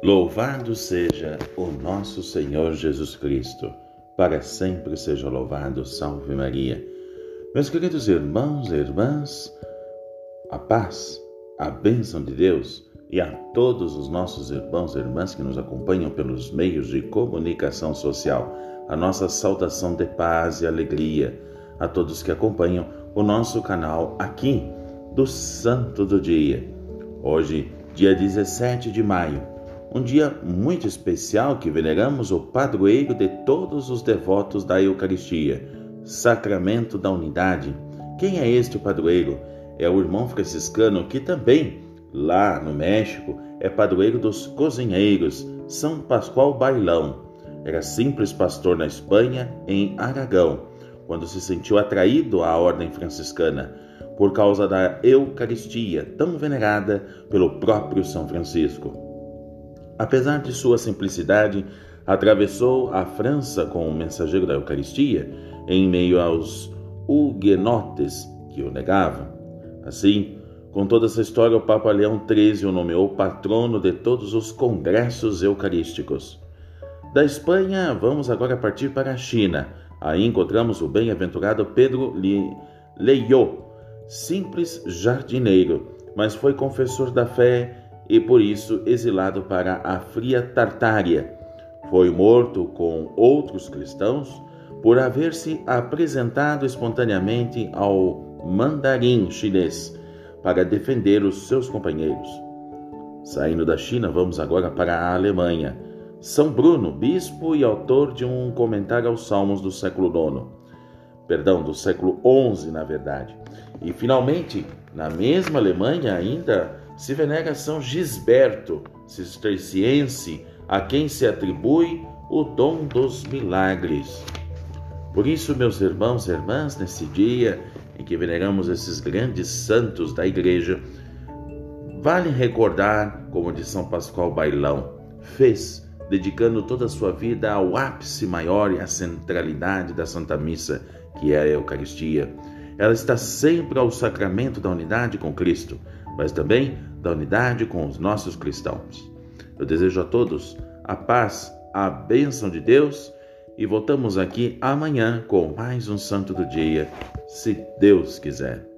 Louvado seja o nosso Senhor Jesus Cristo, para sempre seja louvado, salve Maria. Meus queridos irmãos e irmãs, a paz, a bênção de Deus e a todos os nossos irmãos e irmãs que nos acompanham pelos meios de comunicação social, a nossa saudação de paz e alegria a todos que acompanham o nosso canal aqui do Santo do Dia. Hoje, dia 17 de maio, um dia muito especial que veneramos o padroeiro de todos os devotos da Eucaristia, Sacramento da Unidade. Quem é este padroeiro? É o irmão franciscano que também, lá no México, é padroeiro dos cozinheiros, São Pascoal Bailão. Era simples pastor na Espanha, em Aragão, quando se sentiu atraído à ordem franciscana, por causa da Eucaristia, tão venerada pelo próprio São Francisco. Apesar de sua simplicidade, atravessou a França com o mensageiro da Eucaristia em meio aos huguenotes que o negavam. Assim, com toda essa história, o Papa Leão XIII o nomeou patrono de todos os congressos eucarísticos. Da Espanha, vamos agora partir para a China. Aí encontramos o bem-aventurado Pedro Leio, simples jardineiro, mas foi confessor da fé e por isso exilado para a fria Tartária. Foi morto com outros cristãos por haver se apresentado espontaneamente ao mandarim chinês para defender os seus companheiros. Saindo da China, vamos agora para a Alemanha. São Bruno, bispo e autor de um comentário aos Salmos do século IX. Perdão, do século XI, na verdade. E finalmente, na mesma Alemanha, ainda se venera São Gisberto, cisterciense, a quem se atribui o dom dos milagres. Por isso, meus irmãos e irmãs, nesse dia em que veneramos esses grandes santos da Igreja, vale recordar, como de São Pascoal Bailão fez, dedicando toda a sua vida ao ápice maior e à centralidade da Santa Missa, que é a Eucaristia. Ela está sempre ao sacramento da unidade com Cristo, mas também da unidade com os nossos cristãos. Eu desejo a todos a paz, a bênção de Deus e voltamos aqui amanhã com mais um Santo do Dia, se Deus quiser.